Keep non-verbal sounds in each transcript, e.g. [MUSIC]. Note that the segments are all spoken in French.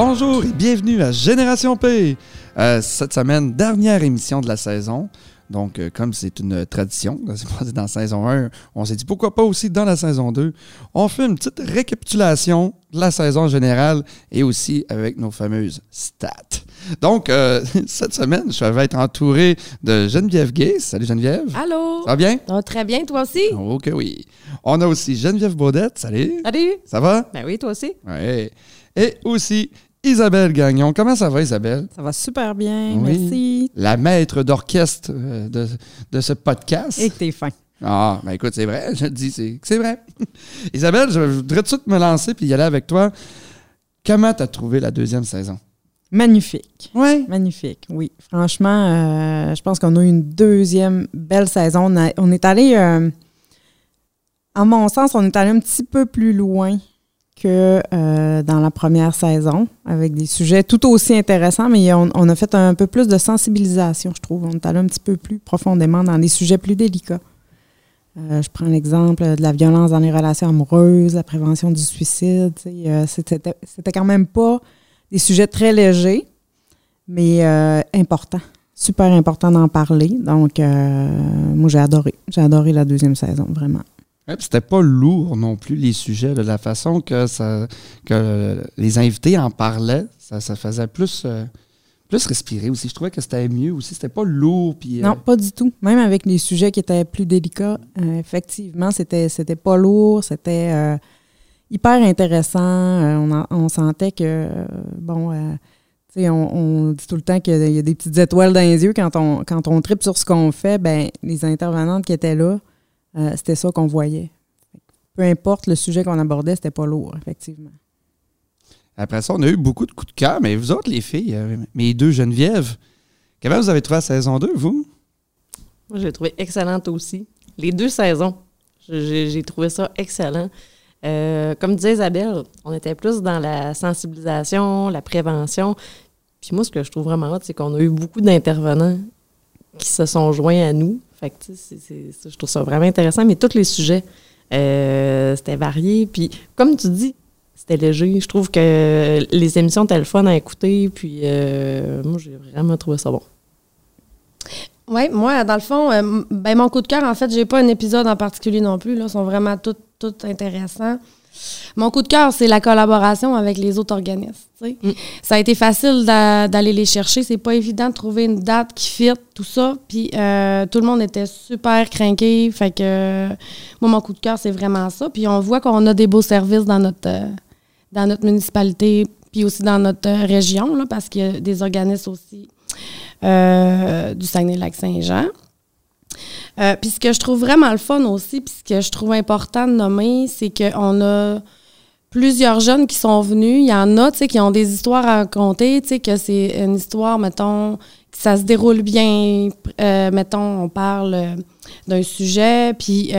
Bonjour et bienvenue à Génération P. Euh, cette semaine, dernière émission de la saison. Donc, euh, comme c'est une tradition, [LAUGHS] c'est passé dans la saison 1, on s'est dit pourquoi pas aussi dans la saison 2. On fait une petite récapitulation de la saison générale et aussi avec nos fameuses stats. Donc, euh, [LAUGHS] cette semaine, je vais être entouré de Geneviève Gay. Salut Geneviève. Allô? Ça va bien? Très bien, toi aussi? Oh que oui. On a aussi Geneviève Baudette. Salut. Salut. Ça va? Ben oui, toi aussi. Oui. Et aussi Isabelle Gagnon. Comment ça va, Isabelle? Ça va super bien, Oui. merci. La maître d'orchestre euh, de, de ce podcast. Et que t'es fin. Ah, ben écoute, c'est vrai, je te dis, c'est c'est vrai. [LAUGHS] Isabelle, je voudrais tout de suite me lancer puis y aller avec toi. Comment t'as trouvé la deuxième saison? Magnifique. Oui. Magnifique, oui. Franchement, euh, je pense qu'on a eu une deuxième belle saison. On, a- on est allé, euh, en mon sens, on est allé un petit peu plus loin que euh, dans la première saison, avec des sujets tout aussi intéressants, mais on, a fait un peu plus de sensibilisation, je trouve. On est allé un petit peu plus profondément dans des sujets plus délicats. Euh, je prends l'exemple de la violence dans les relations amoureuses, la prévention du suicide. euh, C'était quand même pas des sujets très légers, mais euh, importants. Super important d'en parler. Donc, moi, j'ai adoré. J'ai adoré la deuxième saison, vraiment. C'était pas lourd non plus, les sujets, de la façon que, ça, que les invités en parlaient. Ça, ça faisait plus, euh, plus respirer aussi. Je trouvais que c'était mieux aussi. C'était pas lourd. Puis, euh, Non, pas du tout. Même avec les sujets qui étaient plus délicats, euh, effectivement, c'était c'était pas lourd, c'était hyper intéressant. On, on sentait que, bon, on, on dit tout le temps qu'il y a- il y a des petites étoiles dans les yeux quand on, quand on tripe sur ce qu'on fait. Ben, les intervenantes qui étaient là, euh, c'était ça qu'on voyait. Peu importe le sujet qu'on abordait, c'était pas lourd, effectivement. Après ça, on a eu beaucoup de coups de cœur, mais vous autres, les filles, euh, mes deux Geneviève, comment vous avez trouvé la saison 2, vous? Moi, j'ai trouvé excellente aussi. Les deux saisons, j'ai j'ai trouvé ça excellent. Euh, comme disait Isabelle, on était plus dans la sensibilisation, la prévention. Puis moi, ce que je trouve vraiment hot, c'est qu'on a eu beaucoup d'intervenants qui se sont joints à nous. Fait que, tu sais, je trouve ça vraiment intéressant. Mais tous les sujets, euh, c'était varié. Puis, comme tu dis, c'était léger. Je trouve que les émissions étaient le fun à écouter. Puis, euh, moi, j'ai vraiment trouvé ça bon. Oui, moi, dans le fond, euh, ben, mon coup de cœur, en fait, j'ai pas un épisode en particulier non plus. Là, ils sont vraiment tous tous intéressants. Mon coup de cœur, c'est la collaboration avec les autres organismes. Mm. Ça a été facile d'a- d'aller les chercher. C'est pas évident de trouver une date qui fit, tout ça. Puis euh, tout le monde était super craqué. Fait que euh, moi, mon coup de cœur, c'est vraiment ça. Puis on voit qu'on a des beaux services dans notre, euh, dans notre municipalité, puis aussi dans notre euh, région, là, parce qu'il y a des organismes aussi du Saguenay-Lac-Saint-Jean. Euh, puis ce que je trouve vraiment le fun aussi, puis ce que je trouve important de nommer, c'est qu'on a plusieurs jeunes qui sont venus. Il y en a, tu qui ont des histoires à raconter, tu sais, que c'est une histoire, mettons, que ça se déroule bien. Euh, mettons, on parle euh, d'un sujet, puis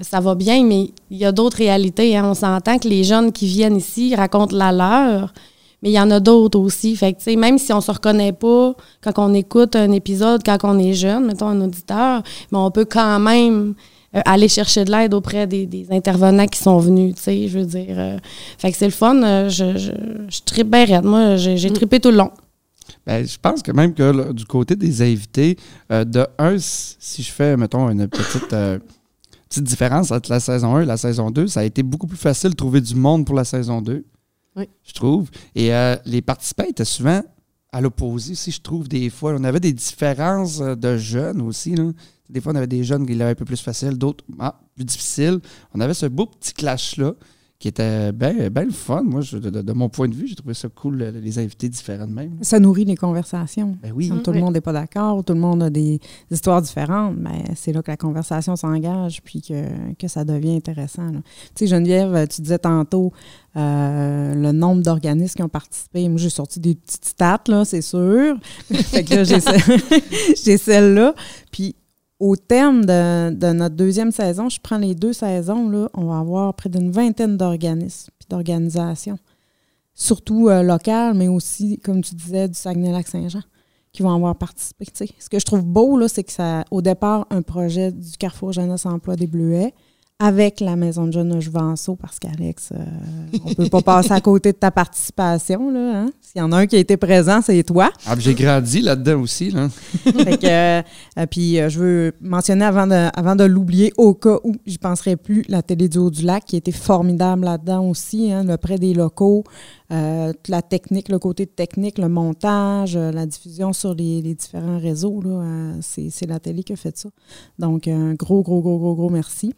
ça va bien, mais il y a d'autres réalités. hein. On s'entend que les jeunes qui viennent ici racontent la leur, mais il y en a d'autres aussi. Fait que, même si on se reconnaît pas quand on écoute un épisode, quand on est jeune, mettons un auditeur, mais on peut quand même euh, aller chercher de l'aide auprès des, des intervenants qui sont venus, tu sais, je veux dire. euh, fait que c'est le fun. euh, je, je, je tripe bien raide. Moi, j'ai j'ai trippé tout le long. Ben, je pense que même que là, du côté des invités, de un, si je fais, mettons, une petite, petite différence entre la saison 1 et la saison 2, ça a été beaucoup plus facile de trouver du monde pour la saison 2. Je trouve. Et euh, les participants étaient souvent à l'opposé aussi, je trouve, des fois. On avait des différences euh, de jeunes aussi. Là. Des fois, on avait des jeunes qui l'avaient un peu plus facile, d'autres ah, plus difficile. On avait ce beau petit clash-là qui était bien ben le fun. Moi, je- de, de- de mon point de vue, j'ai trouvé ça cool, les invités différents de même. Ça nourrit les conversations. Ben oui. Quand Mm, tout le oui. monde n'est pas d'accord, ou tout le monde a des, des histoires différentes, mais c'est là que la conversation s'engage puis que, que ça devient intéressant. Tu sais, Geneviève, tu disais tantôt euh, le nombre d'organismes qui ont participé. Moi, j'ai sorti des petites stats, là, c'est sûr. [LAUGHS] fait que là, j'ai [LAUGHS] celle-là. Puis au terme de, notre deuxième saison, je prends les deux saisons, là, on va avoir près d'une vingtaine d'organismes puis d'organisations. Surtout euh, locales, mais aussi, comme tu disais, du Saguenay-Lac-Saint-Jean qui vont avoir participé. Ce que je trouve beau, c'est que au départ, un projet du Carrefour Jeunesse Emploi des Bleuets avec la Maison de jeunes Juvenceau, parce qu'Alex, euh, on peut pas passer à côté de ta participation. Là, hein? S'il y en a un qui a été présent, c'est toi. Ah, j'ai grandi là-dedans aussi. Là. Fait que, euh, puis euh, je veux mentionner avant de, avant de l'oublier, au cas où j'y penserais plus, la télé du Haut-du-Lac qui était formidable là-dedans aussi, hein, le prêt des locaux, euh, la technique, le côté technique, le montage, la diffusion sur les, les différents réseaux. là, c'est la télé qui a fait ça. Donc, un gros, gros, gros, gros, gros merci.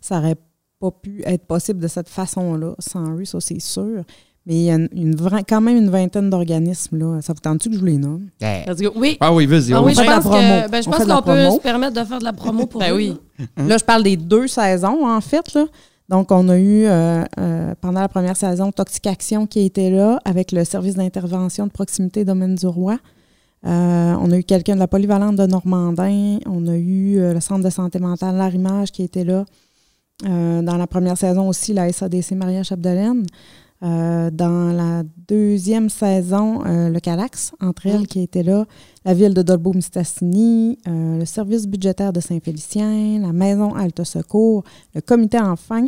Ça aurait pas pu être possible de cette façon-là sans eux, ça c'est sûr. Mais il y a une, quand même une vingtaine d'organismes. là. Ça vous tente-tu que je vous les nomme? Let's go. Oui. Ah oui, vas-y. Ah on oui, va- je fait de la pense ben, je On pense fait de la qu'on peut se permettre de faire de la promo pour [LAUGHS] Ben eux, oui. là. Là, je parle des deux saisons, en fait. Là. Donc, on a eu, euh, euh, pendant la première saison, Toxic Action qui était là avec le service d'intervention de proximité Domaine du Roi. Euh, on a eu quelqu'un de la polyvalente de Normandin. On a eu euh, le centre de santé mentale Larimage qui était là. Euh, dans la première saison aussi, la SADC Maria Chapdelaine. Euh, dans la deuxième saison, euh, le Calax, entre elles, Mm. qui était là. La ville de Dolbeau-Mistassini, euh, le service budgétaire de Saint-Félicien, la maison Alta Secours, le comité Enfin,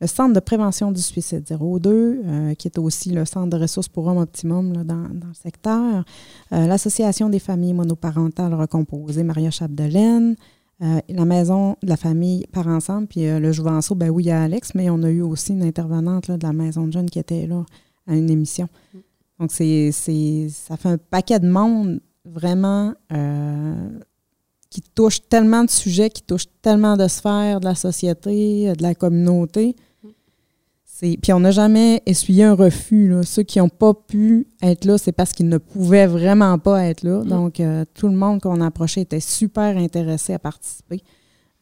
le centre de prévention du suicide 02, euh, qui est aussi le centre de ressources pour hommes optimum là, dans, dans le secteur, l'association des familles monoparentales recomposées Maria Chapdelaine, euh, la maison de la famille par ensemble, puis euh, le Jouvenceau, ben oui, il y a Alex, mais on a eu aussi une intervenante là, de la maison de jeunes qui était là à une émission. Donc, c'est, c'est, ça fait un paquet de monde vraiment euh, qui touche tellement de sujets, qui touche tellement de sphères de la société, de la communauté. Puis on n'a jamais essuyé un refus. là. Ceux qui n'ont pas pu être là, c'est parce qu'ils ne pouvaient vraiment pas être là. Mm. Donc, euh, tout le monde qu'on a approché était super intéressé à participer.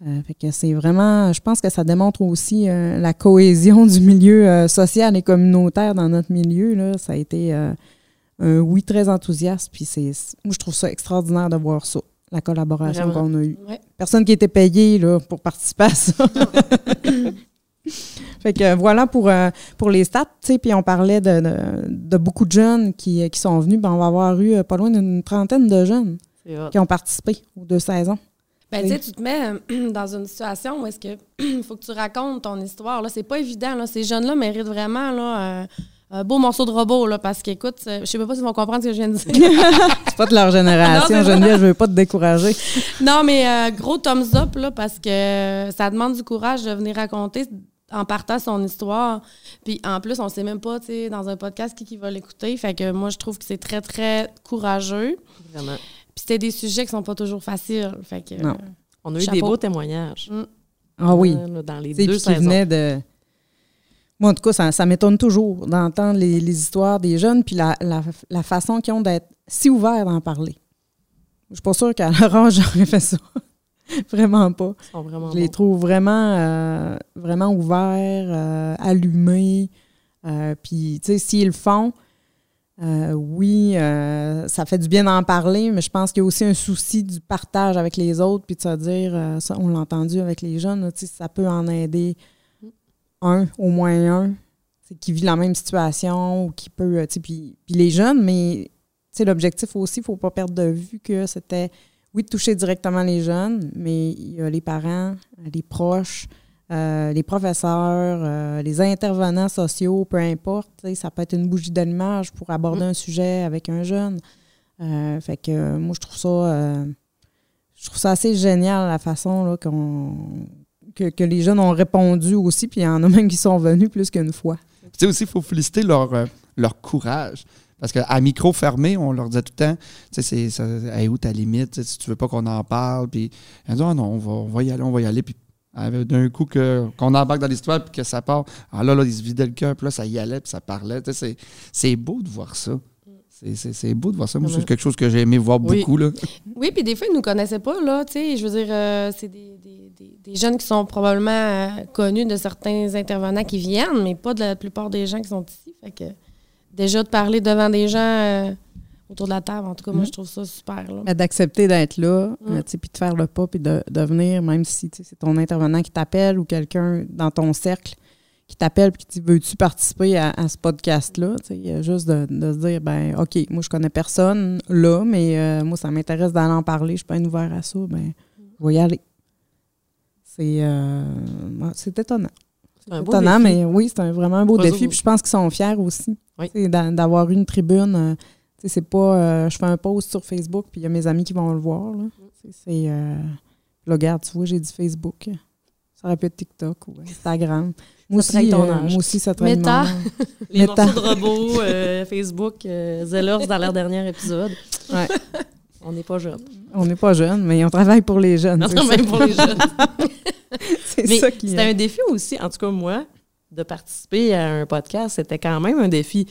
Euh, fait que c'est vraiment, je pense que ça démontre aussi euh, la cohésion du milieu social et communautaire dans notre milieu. Là. Ça a été un oui très enthousiaste. Puis c'est, moi, je trouve ça extraordinaire de voir ça, la collaboration qu'on a eue. Ouais. Personne qui était payé là, pour participer à ça. [LAUGHS] fait que euh, voilà pour, euh, pour les stats. tu sais, Puis on parlait de, de, de beaucoup de jeunes qui, qui sont venus. Ben, on va avoir eu euh, pas loin d'une trentaine de jeunes qui ont participé aux deux saisons. Ben, Oui. tu sais, tu te mets euh, [CLEARS THROAT] dans une situation où est-ce que [CLEARS THROAT] faut que tu racontes ton histoire. Là, c'est pas évident. Là. Ces jeunes-là méritent vraiment là, un, un beau morceau de robot. Là, parce qu'écoute, euh, je sais pas s'ils vont comprendre ce que je viens de dire. [LAUGHS] C'est pas de leur génération, [LAUGHS] Non, Geneviève, je veux pas te décourager. non, mais euh, gros thumbs up, là, parce que ça demande du courage de venir raconter en partant son histoire. Puis en plus, on sait même pas, tu sais, dans un podcast qui, qui va l'écouter. Fait que moi, je trouve que c'est très, très courageux. Vraiment. Puis c'était des sujets qui sont pas toujours faciles. Fait que, Non. euh, On a eu des beaux témoignages. Ah oui. Euh, dans les deux saisons. venait de. Moi, en tout cas, ça, ça m'étonne toujours d'entendre les, les histoires des jeunes, puis la, la, la façon qu'ils ont d'être si ouverts d'en parler. Je suis pas sûre qu'à leur âge, [LAUGHS] j'aurais fait ça. [LAUGHS] vraiment pas. Ils sont vraiment Je les bons. trouve vraiment, euh, vraiment ouverts, euh, allumés. Euh, puis, tu sais, s'ils le font, oui, ça fait du bien d'en parler, mais je pense qu'il y a aussi un souci du partage avec les autres, puis de se dire, ça, on l'a entendu avec les jeunes, là, tu sais, ça peut en aider un, au moins un, qui vit la même situation ou qui peut, puis, puis les jeunes, mais tu sais, l'objectif aussi, il ne faut pas perdre de vue que c'était, oui, de toucher directement les jeunes, mais il y a les parents, les proches, euh, les professeurs, euh, les intervenants sociaux, peu importe. Ça peut être une bougie d'allumage pour aborder un sujet avec un jeune. Euh, fait que moi, je trouve ça, je trouve ça assez génial la façon là, qu'on, que, que les jeunes ont répondu aussi, puis il y en a même qui sont venus plus qu'une fois. Tu sais aussi, il faut féliciter leur, leur courage. Parce qu'à micro fermé, on leur disait tout le temps, tu sais, c'est, hey, où ta limite, si tu veux pas qu'on en parle. Puis, ils dit, ah non, on va, on va y aller, on va y aller. Puis, euh, d'un coup, qu'on embarque dans l'histoire, puis que ça part, ah là, là, ils se vidaient le cœur, puis là, ça y allait, puis ça parlait. Tu sais, c'est, beau de voir ça. C'est, beau de voir ça. Moi, c'est quelque chose que j'ai aimé voir Oui. beaucoup. Là. Oui, puis des fois, ils nous connaissaient pas, là, tu sais. Je veux dire, euh, c'est des, des- des- des jeunes qui sont probablement euh, connus de certains intervenants qui viennent, mais pas de la plupart des gens qui sont ici. Fait que déjà de parler devant des gens euh, autour de la table, en tout cas, moi, Mhm. je trouve ça super, d'accepter d'être là, puis de faire le pas, puis de, de venir, même si c'est ton intervenant qui t'appelle ou quelqu'un dans ton cercle qui t'appelle puis qui dit Veux-tu participer à, à ce podcast-là? Il y a Juste de, de se dire ben OK, moi, je connais personne là, mais euh, moi, ça m'intéresse d'aller en parler, je suis bien ouvert à ça, ben, je vais y aller. c'est euh, étonnant. Étonnant, mais oui, c'est un- vraiment un beau Pas défi. Puis je pense qu'ils sont fiers aussi Oui. d'avoir eu une tribune. euh, c'est pas euh, je fais un post sur Facebook puis il y a mes amis qui vont le voir. Là, C'est- c'est euh, là, regarde, tu vois, j'ai dit Facebook. Ça aurait pu être TikTok ou Instagram. [LAUGHS] Moi Ça aussi, ton euh, âge. moi aussi, ça traîne Meta. [LAUGHS] Les Meta. morceaux de robots, euh, Facebook, euh, Zellers dans leur dernier épisode. Ouais. [LAUGHS] On n'est pas jeunes. On n'est pas jeunes, mais on travaille pour les jeunes. [LAUGHS] Ça. même pour les jeunes. [LAUGHS] C'est ça qui c'était un défi aussi, en tout cas moi, de participer à un podcast. C'était quand même un défi.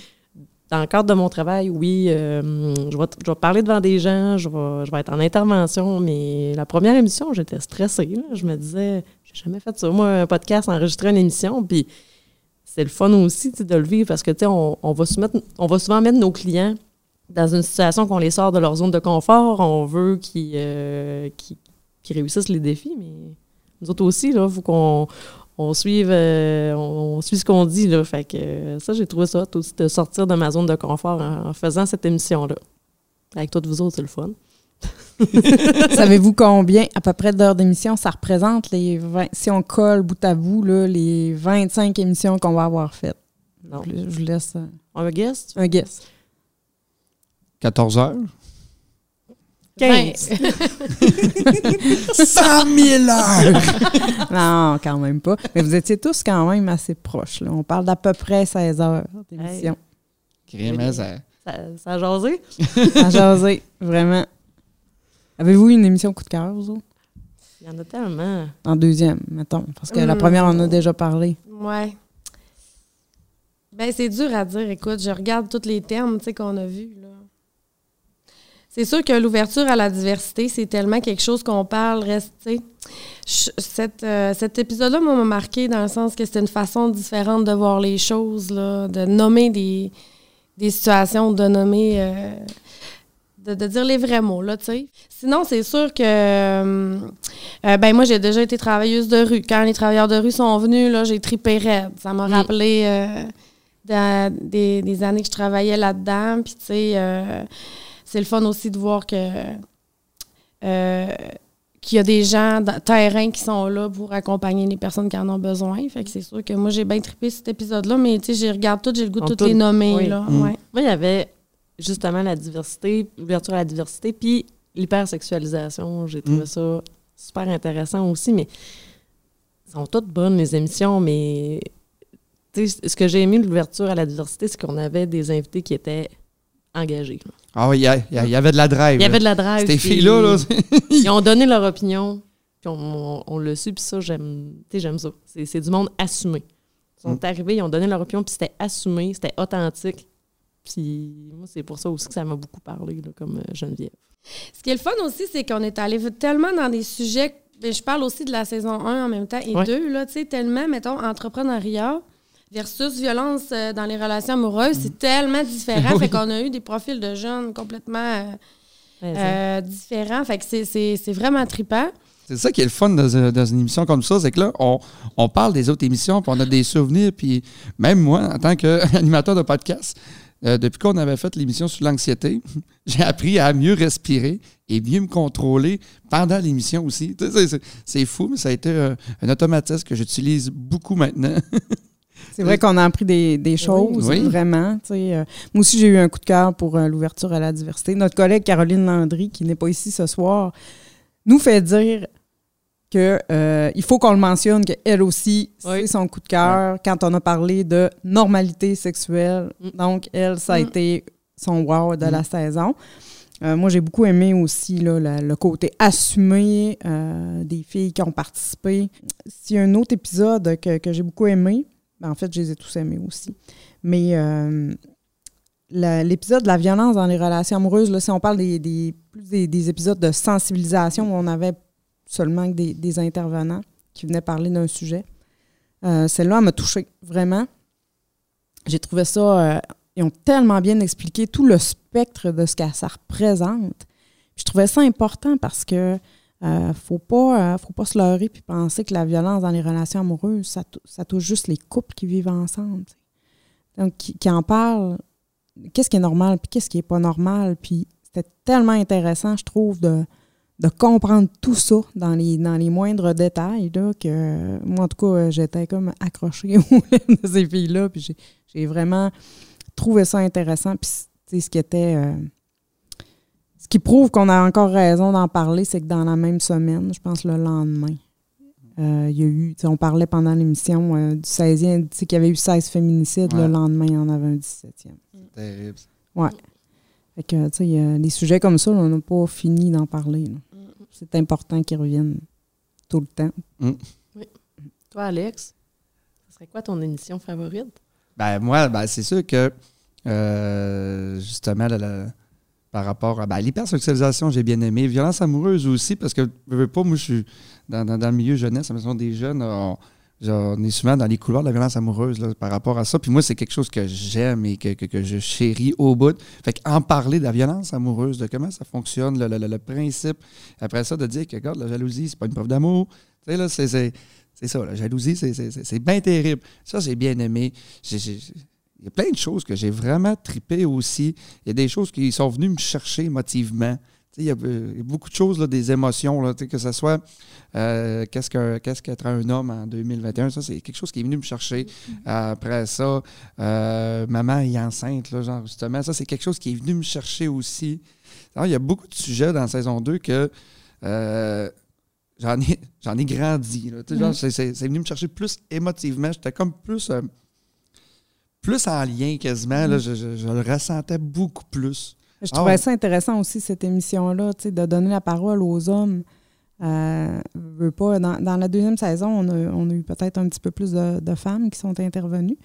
Dans le cadre de mon travail, oui, euh, je, vais, je vais parler devant des gens, je vais, je vais être en intervention, mais la première émission, j'étais stressée. là. Je me disais, j'ai jamais fait ça. Moi, un podcast, enregistrer une émission, puis c'est le fun aussi de le vivre parce que, tu sais, on, on va on va souvent mettre nos clients dans une situation qu'on les sort de leur zone de confort. On veut qu'ils euh, réussissent les défis, mais nous autres aussi, il faut qu'on on suive, euh, on, on suit ce qu'on dit. Là. Fait que euh, ça, j'ai trouvé ça aussi de sortir de ma zone de confort en, en faisant cette émission-là. Avec toutes vous autres, c'est le fun. [LAUGHS] Savez-vous combien, à peu près, d'heures d'émission ça représente les 20, si on colle bout à bout, là, les 25 émissions qu'on va avoir faites? Non. Je, vous laisse Un guest? un guess. 14 heures? 15. 100 000 heures! Non, quand même pas. Mais vous étiez tous quand même assez proches. Là. On parle d'à peu près 16 heures d'émission. Hein, ça- Ça, ça a jasé? À jaser, vraiment. Avez-vous une émission coup de cœur, vous autres? Il y en a tellement. En deuxième, mettons. Parce que la Hmm. première, on en a déjà parlé. Ouais. Ben, c'est dur à dire. Écoute, je regarde tous les sais, qu'on a vus. là. C'est sûr que l'ouverture à la diversité, c'est tellement quelque chose qu'on parle, reste. Je- cette, euh, cet épisode-là m'a marqué dans le sens que c'était une façon différente de voir les choses, là, de nommer des, des situations, de nommer. euh, de, de dire les vrais mots, là, tu sais. Sinon, c'est sûr que. euh, ben, moi, j'ai déjà été travailleuse de rue. Quand les travailleurs de rue sont venus, là, j'ai tripé raide. Ça m'a Mm. rappelé des, des années que je travaillais là-dedans. Puis, tu sais, c'est le fun aussi de voir que. euh, qu'il y a des gens de terrain qui sont là pour accompagner les personnes qui en ont besoin. Fait que c'est sûr que moi, j'ai bien trippé cet épisode-là, mais tu sais, j'ai regarde tout, j'ai le goût de toutes tout- les nommer, oui. là. Mm. Ouais. Moi, il y avait justement la diversité, l'ouverture à la diversité, puis l'hypersexualisation. J'ai trouvé Mm. ça super intéressant aussi, mais elles sont toutes bonnes, les émissions, mais tu sais, ce que j'ai aimé de l'ouverture à la diversité, c'est qu'on avait des invités qui étaient engagés. là. Ah oui, il y, avait de la drive. Il y avait de la drive. Ces filles-là, là, [LAUGHS] Ils ont donné leur opinion, puis on, on l'a su, puis ça, j'aime j'aime ça. C'est c'est du monde assumé. Ils sont Mm. arrivés, ils ont donné leur opinion, puis c'était assumé, c'était authentique. Puis moi, c'est pour ça aussi que ça m'a beaucoup parlé, là, comme euh, Geneviève. Ce qui est le fun aussi, c'est qu'on est allé tellement dans des sujets. je parle aussi de la saison 1 en même temps et Ouais. 2, là, tu sais, tellement, mettons, entrepreneuriat versus violence euh, dans les relations amoureuses, c'est tellement différent. [LAUGHS] Oui. Fait qu'on a eu des profils de jeunes complètement euh, euh, différents. Fait que c'est- c'est c'est vraiment trippant. C'est ça qui est le fun dans, dans une émission comme ça, c'est que là, on, on parle des autres émissions, puis on a des souvenirs, puis même moi, en tant qu'animateur de podcast, euh, depuis qu'on avait fait l'émission sur l'anxiété, [LAUGHS] j'ai appris à mieux respirer et mieux me contrôler pendant l'émission aussi. C'est, c'est- c'est fou, mais ça a été euh, un automatisme que j'utilise beaucoup maintenant. [LAUGHS] C'est vrai qu'on a appris des, des choses, Oui. vraiment. tu sais, euh, moi aussi, j'ai eu un coup de cœur pour euh, l'ouverture à la diversité. Notre collègue Caroline Landry, qui n'est pas ici ce soir, nous fait dire que euh, il faut qu'on le mentionne, qu'elle aussi, c'est Oui. son coup de cœur quand on a parlé de normalité sexuelle. Mm. Donc, elle, ça a Mm. été son wow de la Mm. saison. Euh, moi, j'ai beaucoup aimé aussi là, la- le côté assumé euh, des filles qui ont participé. A un autre épisode que, que j'ai beaucoup aimé, ben, en fait, je les ai tous aimés aussi. Mais euh, l'épisode de la violence dans les relations amoureuses, là, si on parle des, des, des, des épisodes de sensibilisation où on avait seulement des, des intervenants qui venaient parler d'un sujet, euh, celle-là elle m'a touchée, vraiment. J'ai trouvé ça. euh, ils ont tellement bien expliqué tout le spectre de ce que ça représente. Je trouvais ça important parce que euh, faut pas euh, faut pas se leurrer puis penser que la violence dans les relations amoureuses, ça, tou- ça touche juste les couples qui vivent ensemble. Donc, qui, en parlent, qu'est-ce qui est normal puis qu'est-ce qui est pas normal? Puis c'était tellement intéressant, je trouve, de, de comprendre tout ça dans les, dans les moindres détails, là, que moi, en tout cas, j'étais comme accrochée [LAUGHS] aux de ces filles-là, puis j'ai vraiment trouvé ça intéressant, puis ce qui était... Euh, ce qui prouve qu'on a encore raison d'en parler, c'est que dans la même semaine, je pense le lendemain, euh, il y a eu, on parlait pendant l'émission euh, du 16e, qu'il y avait eu 16 féminicides, le lendemain, il y en avait un 17e. C'est terrible. Ouais. Fait que, tu sais, des sujets comme ça, on n'a pas fini d'en parler. C'est important qu'ils reviennent tout le temps. Mm. Oui. Toi, Alex, ce serait quoi ton émission favorite? Ben, moi, ben, c'est sûr que, euh, justement, par rapport à ben, l'hypersexualisation, j'ai bien aimé. Violence amoureuse aussi, parce que je veux pas, moi, je suis dans, le milieu jeunesse, la des jeunes. On, est souvent dans les couloirs de la violence amoureuse par rapport à ça. Puis moi, c'est quelque chose que j'aime et que, je chéris au bout. Fait qu'en parler de la violence amoureuse, de comment ça fonctionne, le, principe, après ça, de dire que, regarde, la jalousie, c'est pas une preuve d'amour. Tu sais, là, c'est ça, la jalousie, c'est bien terrible. Ça, j'ai bien aimé. Il y a plein de choses que j'ai vraiment tripé aussi. Il y a des choses qui sont venues me chercher émotivement. Il y, a, beaucoup de choses, des émotions, là, que ce soit euh, qu'est-ce qu'être un homme en 2021, ça, c'est quelque chose qui est venu me chercher. Mm-hmm. après ça, euh, maman est enceinte, là, genre, justement, ça, c'est quelque chose qui est venu me chercher aussi. Alors, il y a beaucoup de sujets dans saison 2 que euh, j'en ai, [LAUGHS] ai grandi. Mm-hmm. c'est, venu me chercher plus émotivement. J'étais comme plus, plus en lien quasiment. Là, je, le ressentais beaucoup plus. Je trouvais ah ça intéressant aussi, cette émission-là, de donner la parole aux hommes. Euh, pas, dans, la deuxième saison, on a, eu peut-être un petit peu plus de, femmes qui sont intervenues.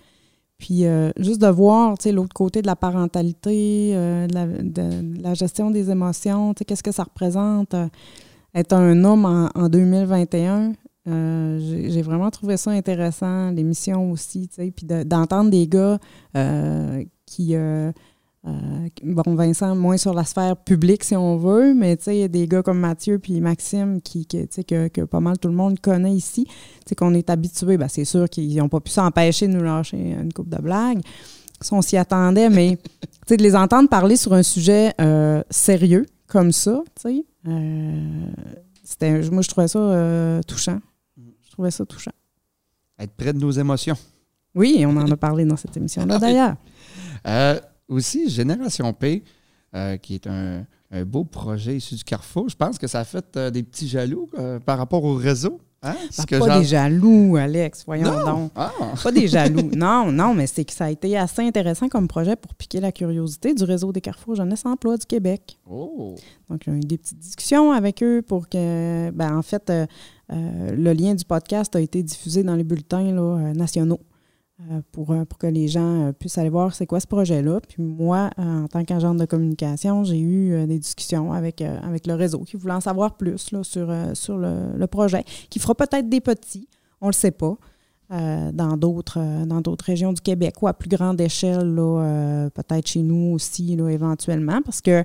Puis euh, juste de voir l'autre côté de la parentalité, euh, de, la, gestion des émotions, qu'est-ce que ça représente être un homme en, 2021. J'ai vraiment trouvé ça intéressant, l'émission aussi, puis d'entendre des gars qui euh, bon, Vincent, moins sur la sphère publique, si on veut, mais il y a des gars comme Mathieu puis Maxime qui, que, que, pas mal tout le monde connaît ici, qu'on est habitué. Ben, c'est sûr qu'ils n'ont pas pu s'empêcher de nous lâcher une coupe de blagues. On s'y attendait, mais [LAUGHS] de les entendre parler sur un sujet euh, sérieux comme ça, euh, c'était, moi, je trouvais ça touchant. Je trouvais ça touchant. Être près de nos émotions. Oui, on en a parlé dans cette émission-là, d'ailleurs. Aussi, Génération P, euh, qui est un, beau projet issu du Carrefour, je pense que ça a fait euh, des petits jaloux euh, par rapport au réseau. Hein? pas des jaloux, Alex, voyons donc. Ah. Pas des jaloux. [LAUGHS] non, non, mais c'est que ça a été assez intéressant comme projet pour piquer la curiosité du réseau des Carrefour Jeunesse Emploi du Québec. Oh. Donc, a eu des petites discussions avec eux pour que, ben, en fait, le lien du podcast a été diffusé dans les bulletins là, nationaux. Euh, pour, euh, pour que les gens euh, puissent aller voir c'est quoi ce projet-là. Puis moi, en tant qu'agent de communication, j'ai eu des discussions avec, avec le réseau qui voulait en savoir plus là, sur, sur le, projet, qui fera peut-être des petits, on ne le sait pas. dans d'autres régions du Québec ou à plus grande échelle, peut-être chez nous aussi, éventuellement, parce que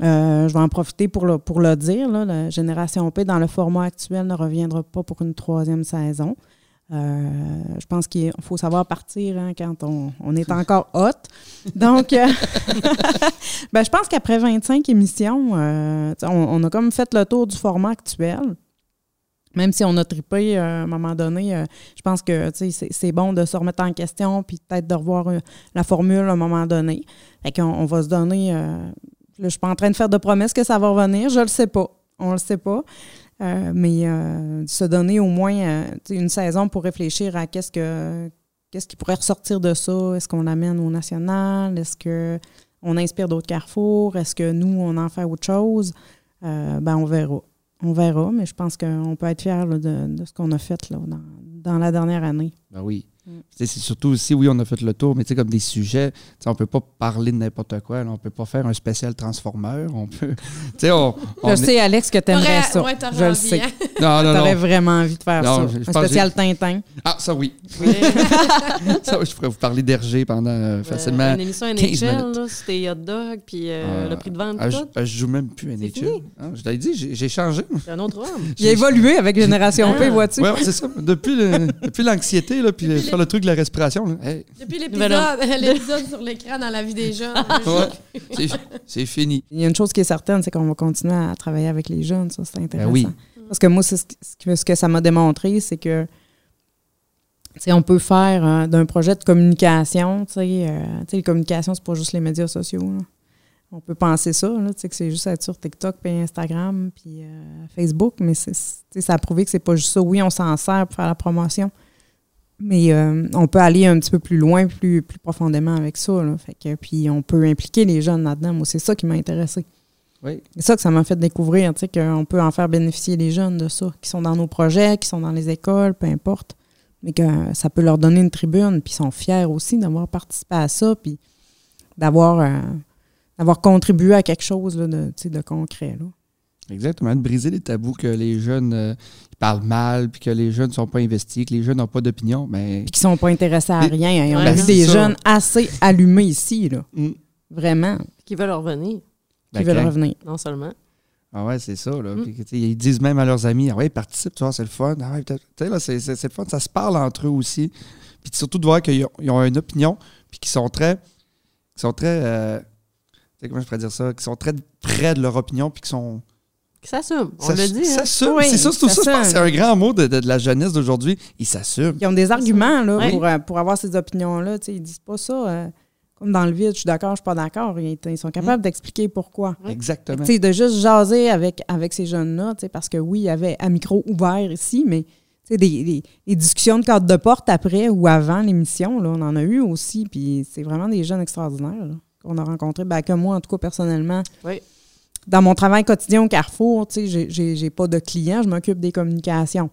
je vais en profiter pour le, pour le dire, la Génération P, dans le format actuel, ne reviendra pas pour une troisième saison. Euh, je pense qu'il faut savoir partir hein, quand on, est encore hot. Donc, euh, [LAUGHS] ben, je pense qu'après 25 émissions, euh, on, a comme fait le tour du format actuel. Même si on a trippé à un moment donné, je pense que c'est bon de se remettre en question puis peut-être de revoir la formule à un moment donné. Fait qu'on on va se donner. je ne suis pas en train de faire de promesses que ça va revenir, je le sais pas. On le sait pas. Euh, mais euh, se donner au moins euh, une saison pour réfléchir à qu'est-ce que qu'est-ce qui pourrait ressortir de ça. Est-ce qu'on l'amène au national? Est-ce qu'on inspire d'autres carrefours? Est-ce que nous, on en fait autre chose? ben, on verra. On verra, mais je pense qu'on peut être fier de, ce qu'on a fait dans, dans la dernière année. Ben oui. Mm. C'est surtout aussi, oui, on a fait le tour, mais tu sais, comme des sujets, on ne peut pas parler de n'importe quoi. on ne peut pas faire un spécial Transformer. On peut. [LAUGHS] On, je sais, Alex, que tu aimerais ça. je le sais. Hein. [LAUGHS] Non, non, T'aurais vraiment envie de faire ça. Un spécial Tintin. Ah, ça oui. [LAUGHS] ça, je pourrais vous parler d'Hergé pendant euh, facilement. Une émission NHL, là, c'était hot dog, puis euh, le prix de vente. Ah, je, ah, je joue même plus NHL. Ah, je t'avais dit, j'ai changé. C'est un autre homme. J'ai évolué avec Génération P, vois-tu? Oui, c'est ça. Depuis l'anxiété, puis faire le truc de la respiration. là. Hey, Depuis l'épisode [LAUGHS] l'épisode sur l'écran dans la vie des jeunes. [LAUGHS] ouais, c'est- c'est fini. Il y a une chose qui est certaine, c'est qu'on va continuer à travailler avec les jeunes. Ça, c'est intéressant. Ben oui. Parce que moi, c'est ce que- ce ça m'a démontré, c'est que on peut faire euh, d'un projet de communication, tu sais, euh, tu sais, les communications, c'est pas juste les médias sociaux. là. On peut penser ça, là, que c'est juste être sur TikTok, puis Instagram, puis euh, Facebook, mais c'est, ça a prouvé que c'est pas juste ça. Oui, on s'en sert pour faire la promotion, mais euh, on peut aller un petit peu plus loin, plus, plus profondément avec ça. là. Fait que, puis on peut impliquer les jeunes là-dedans. Moi, c'est ça qui m'a intéressé. Oui. C'est ça que ça m'a fait découvrir, tu sais, qu'on peut en faire bénéficier les jeunes de ça, qui sont dans nos projets, qui sont dans les écoles, peu importe, mais que ça peut leur donner une tribune, puis ils sont fiers aussi d'avoir participé à ça, puis d'avoir euh, d'avoir contribué à quelque chose là, de, tu sais, de concret. Là. Exactement, de briser les tabous que les jeunes euh, ils parlent mal, puis que les jeunes ne sont pas investis, que les jeunes n'ont pas d'opinion. Mais Puis qui sont pas intéressés à rien. Ils ont Ouais, vu c'est des ça. jeunes assez allumés ici, là. Mm. Vraiment, Qui veulent revenir, Ben, qui veulent quand- revenir. non seulement. Ah ouais, c'est ça. Là. Mm. Puis, ils disent même à leurs amis, ah ouais, participe, tu vois, c'est le fun. Ah ouais, tu sais, là, c'est, c'est- c'est le fun. Ça se parle entre eux aussi. Puis surtout de voir qu'ils ont, ils ont une opinion, puis qu'ils sont très. Qu'ils sont très. euh, tu sais, comment je pourrais dire ça? Qu'ils sont très près de leur opinion, puis qu'ils sont. S'assument. On Ça- le dit. hein. s'assument. Oui, c'est ça, c'est tout ça. Je pense que c'est un grand mot de, de- de la jeunesse d'aujourd'hui. Ils s'assument. Ils ont des arguments là, pour, euh, pour avoir ces opinions-là. Ils disent pas ça euh, comme dans le vide, je suis d'accord, je suis pas d'accord. Ils, ils sont capables d'expliquer pourquoi. Exactement. Tu sais, de juste jaser avec, avec ces jeunes-là, tu sais, parce que oui, il y avait un micro ouvert ici, mais tu sais, des, des- des discussions de cadre de porte après ou avant l'émission, là, on en a eu aussi, puis c'est vraiment des jeunes extraordinaires qu'on a rencontrés, ben, que moi, en tout cas, personnellement. Oui. Dans mon travail quotidien au Carrefour, tu sais, j'ai- pas de clients, je m'occupe des communications.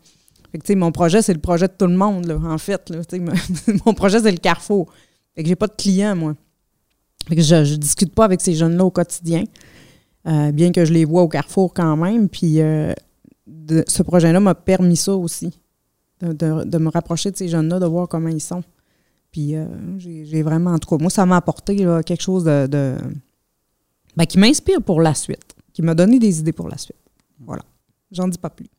Fait que, tu sais, mon projet, c'est le projet de tout le monde, en fait. [LAUGHS] Mon projet, c'est le Carrefour. Fait que j'ai pas de clients, moi. Fait que je, discute pas avec ces jeunes-là au quotidien, euh, bien que je les vois au Carrefour quand même. Puis euh, ce projet-là m'a permis ça aussi, de, de- me rapprocher de ces jeunes-là, de voir comment ils sont. Puis euh, j'ai vraiment, en tout cas, moi, ça m'a apporté quelque chose de- ben, qui m'inspire pour la suite, qui m'a donné des idées pour la suite. Voilà. J'en dis pas plus.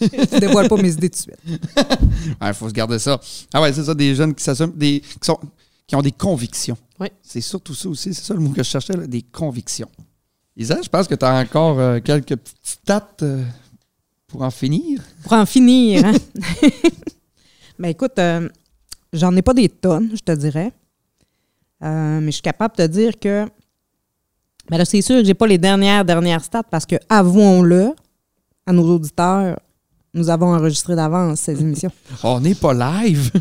je dévoile pas mes idées tout de suite. [LAUGHS] Il faut se garder ça. Ah ouais, c'est ça, des jeunes qui s'assument, des, qui, sont, qui ont des convictions. Oui. C'est surtout ça aussi, c'est ça le mot que je cherchais, là, des convictions. Isa, je pense que tu as encore euh, quelques petites stats euh, pour en finir. Pour en finir, hein? [LAUGHS] ben écoute, euh, j'en ai pas des tonnes, je te dirais. Euh, mais je suis capable de te dire que. Ben là, c'est sûr que j'ai pas les dernières, dernières stats parce que, avouons-le, à nos auditeurs, nous avons enregistré d'avance ces émissions. [LAUGHS] On n'est pas live. [LAUGHS]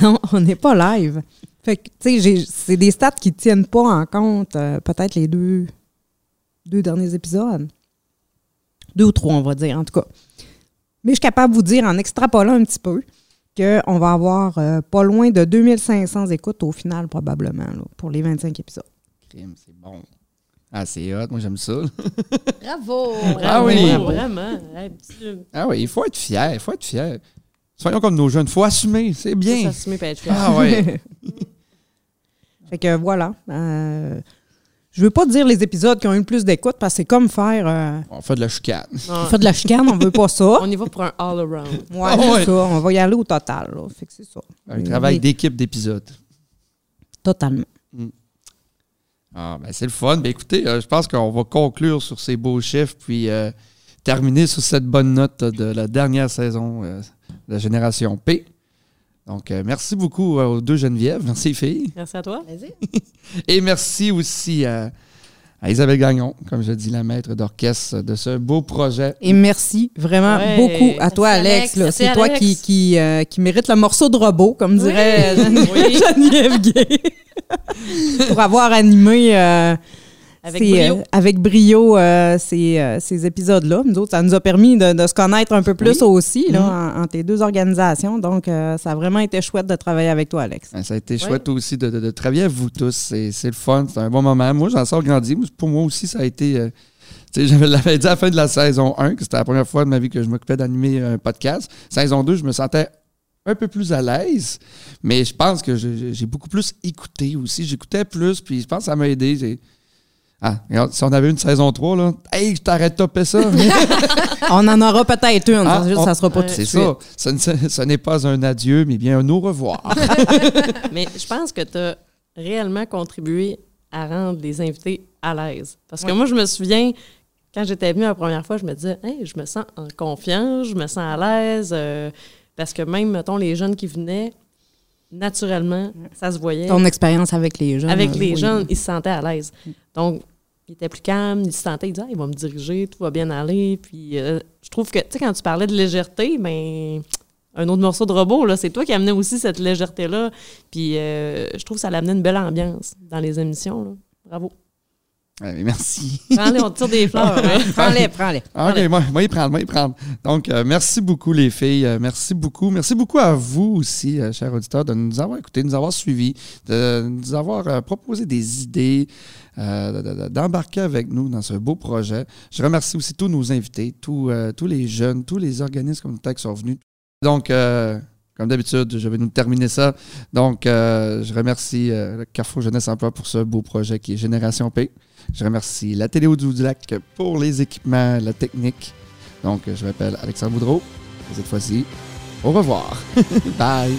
Non, on n'est pas live. Fait que, tu sais, c'est des stats qui tiennent pas en compte euh, peut-être les deux, deux derniers épisodes. Deux ou trois, on va dire, en tout cas. Mais je suis capable de vous dire, en extrapolant un petit peu, qu'on va avoir euh, pas loin de 2500 écoutes au final, probablement, là, pour les 25 épisodes. Crime, c'est bon. Ah, c'est hot, moi j'aime ça. [LAUGHS] Bravo! Ah oui. Vraiment. Ah oui, il faut être fier, il faut être fier. Soyons comme nos jeunes, il faut assumer, c'est faut bien. s'assumer et être fier. Ah ouais. [LAUGHS] Fait que voilà. Euh, je veux pas dire les épisodes qui ont eu le plus d'écoutes parce que c'est comme faire, euh, On fait de la chicane. Ah, faire de la chicane, on veut pas ça. [LAUGHS] on y va pour un all-around. Ouais, Ah ouais. ça. On va y aller au total. Là. Fait que c'est ça. Un travail d'équipe d'épisodes. Totalement. Ah, ben c'est le fun. Ben écoutez, euh, je pense qu'on va conclure sur ces beaux chiffres, puis euh, terminer sur cette bonne note de la dernière saison euh, de la Génération P. Donc, euh, merci beaucoup aux deux Geneviève. Merci, filles. Merci à toi. [LAUGHS] Et merci aussi à, à Isabelle Gagnon, comme je dis, la maître d'orchestre de ce beau projet. Et merci vraiment Ouais. beaucoup à toi, Merci, Alex. C'est toi qui, qui, euh, qui mérite le morceau de robot, comme dirait Oui. [LAUGHS] Geneviève Gay. [LAUGHS] Pour avoir animé euh, Avec ces, brio. euh, avec brio euh, ces, euh, ces épisodes-là. Nous autres, ça nous a permis de, de se connaître un peu plus Oui. aussi là, Mhm. en, en tes deux organisations. Donc, euh, ça a vraiment été chouette de travailler avec toi, Alex. Ben, Ça a été chouette aussi de, de- de travailler avec vous tous. C'est c'est le fun. C'est un bon moment. Moi, j'en sors grandi. Pour moi aussi, ça a été. euh, tu sais, [LAUGHS] j'avais l'avais dit à la fin de la saison 1 que c'était la première fois de ma vie que je m'occupais d'animer un podcast. Saison 2, je me sentais un peu plus à l'aise, mais je pense que je- j'ai beaucoup plus écouté aussi. J'écoutais plus, puis je pense que ça m'a aidé. J'ai- Ah, regarde, si on avait une saison 3, là, hey, je t'arrête de topper ça. [LAUGHS] On en aura peut-être une. Ah, ça, juste, on- ça sera pas tout de C'est ça. Ce n'est pas un adieu, mais bien un au revoir. [LAUGHS] Mais je pense que tu as réellement contribué à rendre les invités à l'aise. Parce que moi, je me souviens, quand j'étais venue la première fois, je me disais, hey, je me sens en confiance, je me sens à l'aise. euh, parce que même, mettons, les jeunes qui venaient, naturellement, ça se voyait. Ton expérience avec les jeunes. Avec les oui. jeunes, ils se sentaient à l'aise. Donc, ils étaient plus calmes, ils se sentaient, ils disaient, Ah, il va me diriger, tout va bien aller. Puis, euh, je trouve que, tu sais, quand tu parlais de légèreté, ben, un autre morceau de robot, là, c'est toi qui amenais aussi cette légèreté-là. Puis, euh, je trouve que ça l'amenait une belle ambiance dans les émissions. là. Bravo. Merci. Prends-les, on tire des fleurs. hein. Prends-les, prends-les. OK, moi, moi y prendre, moi y prendre. Donc, euh, merci beaucoup, les filles. Euh, merci beaucoup. Merci beaucoup à vous aussi, euh, chers auditeurs, de nous avoir écoutés, de nous avoir suivis, de nous avoir euh, proposé des idées, de- de- d'embarquer avec nous dans ce beau projet. Je remercie aussi tous nos invités, tous, tous les jeunes, tous les organismes communautaires qui sont venus. Donc, euh, comme d'habitude, je vais nous terminer ça. Donc, euh, je remercie euh, Carrefour Jeunesse Emploi pour ce beau projet qui est Génération P. Je remercie la Télé du Lac pour les équipements, la technique. Donc, je m'appelle Alexandre Boudreau. Et cette fois-ci, au revoir. [LAUGHS] Bye.